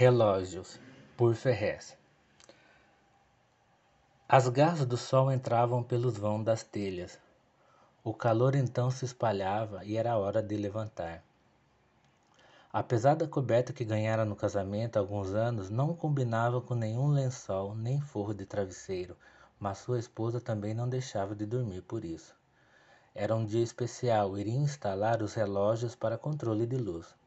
Relógios, por Ferrez. As garras do sol entravam pelos vãos das telhas. O calor então se espalhava e era hora de levantar. Apesar da coberta que ganhara no casamento há alguns anos, não combinava com nenhum lençol nem forro de travesseiro, mas sua esposa também não deixava de dormir por isso. Era um dia especial, iria instalar os relógios para controle de luz.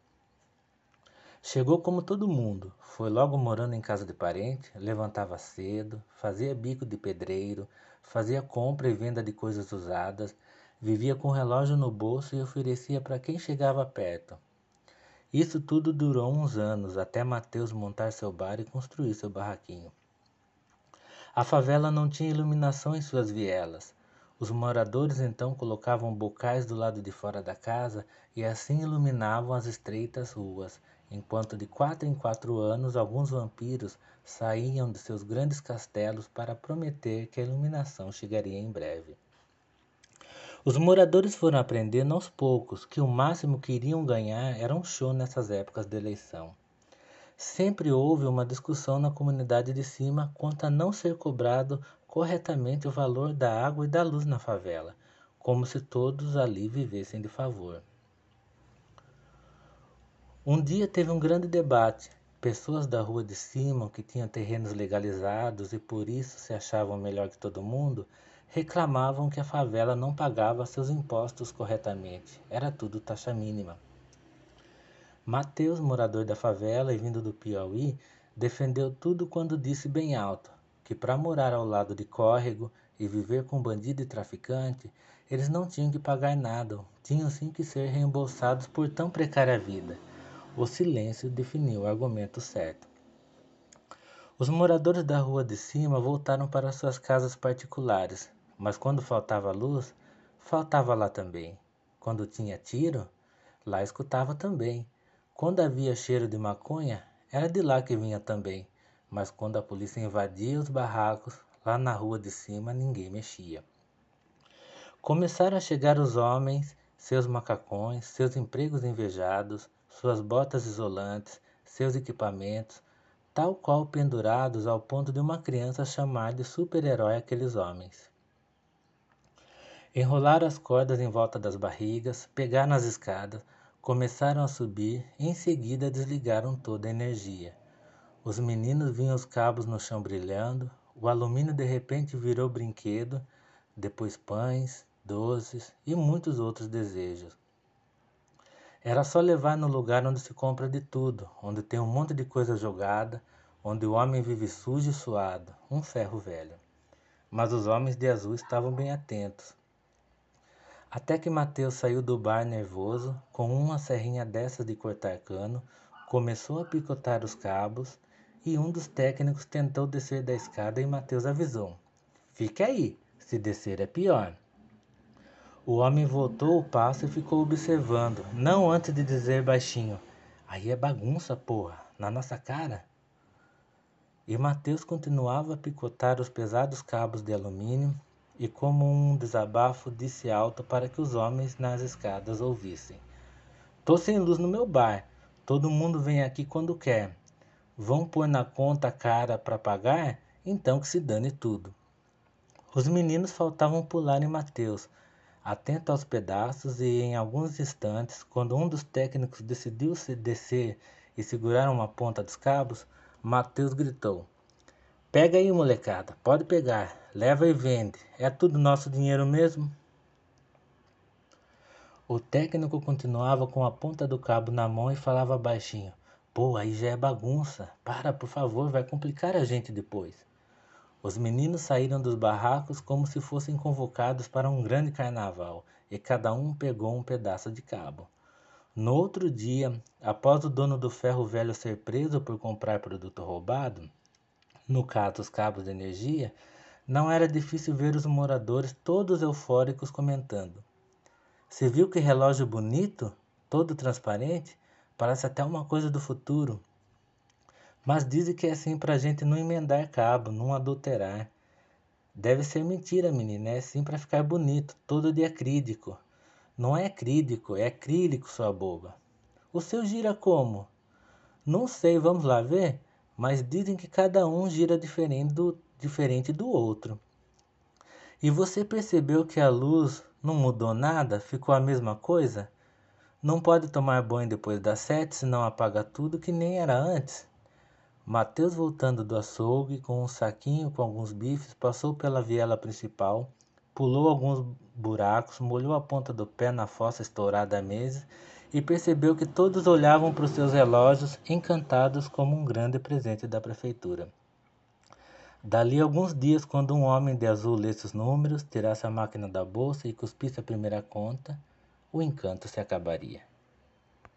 Chegou como todo mundo, foi logo morando em casa de parente, levantava cedo, fazia bico de pedreiro, fazia compra e venda de coisas usadas, vivia com o relógio no bolso e oferecia para quem chegava perto. Isso tudo durou uns anos, até Mateus montar seu bar e construir seu barraquinho. A favela não tinha iluminação em suas vielas. Os moradores então colocavam bocais do lado de fora da casa e assim iluminavam as estreitas ruas, enquanto de quatro em quatro anos alguns vampiros saíam de seus grandes castelos para prometer que a iluminação chegaria em breve. Os moradores foram aprendendo aos poucos que o máximo que iriam ganhar era um show nessas épocas de eleição. Sempre houve uma discussão na comunidade de cima quanto a não ser cobrado corretamente o valor da água e da luz na favela, como se todos ali vivessem de favor. Um dia teve um grande debate. Pessoas da rua de cima, que tinham terrenos legalizados e por isso se achavam melhor que todo mundo, reclamavam que a favela não pagava seus impostos corretamente. Era tudo taxa mínima. Mateus, morador da favela e vindo do Piauí, defendeu tudo quando disse bem alto que para morar ao lado de córrego e viver com bandido e traficante, eles não tinham que pagar nada, tinham sim que ser reembolsados por tão precária vida. O silêncio definiu o argumento certo. Os moradores da rua de cima voltaram para suas casas particulares, mas quando faltava luz, faltava lá também. Quando tinha tiro, lá escutava também. Quando havia cheiro de maconha, era de lá que vinha também. Mas quando a polícia invadia os barracos, lá na rua de cima ninguém mexia. Começaram a chegar os homens, seus macacões, seus empregos invejados, suas botas isolantes, seus equipamentos, tal qual pendurados ao ponto de uma criança chamar de super-herói aqueles homens. Enrolaram as cordas em volta das barrigas, pegaram as escadas, começaram a subir, em seguida desligaram toda a energia. Os meninos viam os cabos no chão brilhando, o alumínio de repente virou brinquedo, depois pães, doces e muitos outros desejos. Era só levar no lugar onde se compra de tudo, onde tem um monte de coisa jogada, onde o homem vive sujo e suado, um ferro velho. Mas os homens de azul estavam bem atentos. Até que Mateus saiu do bar nervoso, com uma serrinha dessas de cortar cano, começou a picotar os cabos e um dos técnicos tentou descer da escada e Mateus avisou: Fique aí, se descer é pior. O homem voltou o passo e ficou observando, não antes de dizer baixinho: Aí é bagunça, porra, na nossa cara. E Mateus continuava a picotar os pesados cabos de alumínio e, como um desabafo, disse alto para que os homens nas escadas ouvissem: Tô sem luz no meu bar. Todo mundo vem aqui quando quer. Vão pôr na conta cara para pagar? Então que se dane tudo. Os meninos faltavam pular em Mateus atento aos pedaços e em alguns instantes, quando um dos técnicos decidiu se descer e segurar uma ponta dos cabos, Mateus gritou: Pega aí, molecada, pode pegar, leva e vende. É tudo nosso dinheiro mesmo? O técnico continuava com a ponta do cabo na mão e falava baixinho: Pô, aí já é bagunça. Para, por favor, vai complicar a gente depois. Os meninos saíram dos barracos como se fossem convocados para um grande carnaval, e cada um pegou um pedaço de cabo. No outro dia, após o dono do ferro velho ser preso por comprar produto roubado, no caso os cabos de energia, não era difícil ver os moradores todos eufóricos comentando. Se viu que relógio bonito, todo transparente, parece até uma coisa do futuro. Mas dizem que é assim para gente não emendar cabo, não adulterar. Deve ser mentira, menina. É assim para ficar bonito, todo de acrílico. Não é acrílico, é acrílico, sua boba. O seu gira como? Não sei, vamos lá ver? Mas dizem que cada um gira diferente do, diferente do outro. E você percebeu que a luz não mudou nada? Ficou a mesma coisa? Não pode tomar banho depois das sete, senão apaga tudo que nem era antes. Mateus, voltando do açougue com um saquinho com alguns bifes, passou pela viela principal, pulou alguns buracos, molhou a ponta do pé na fossa estourada à mesa e percebeu que todos olhavam para os seus relógios encantados como um grande presente da prefeitura. Dali alguns dias, quando um homem de azul lesse os números, tirasse a máquina da bolsa e cuspisse a primeira conta, o encanto se acabaria.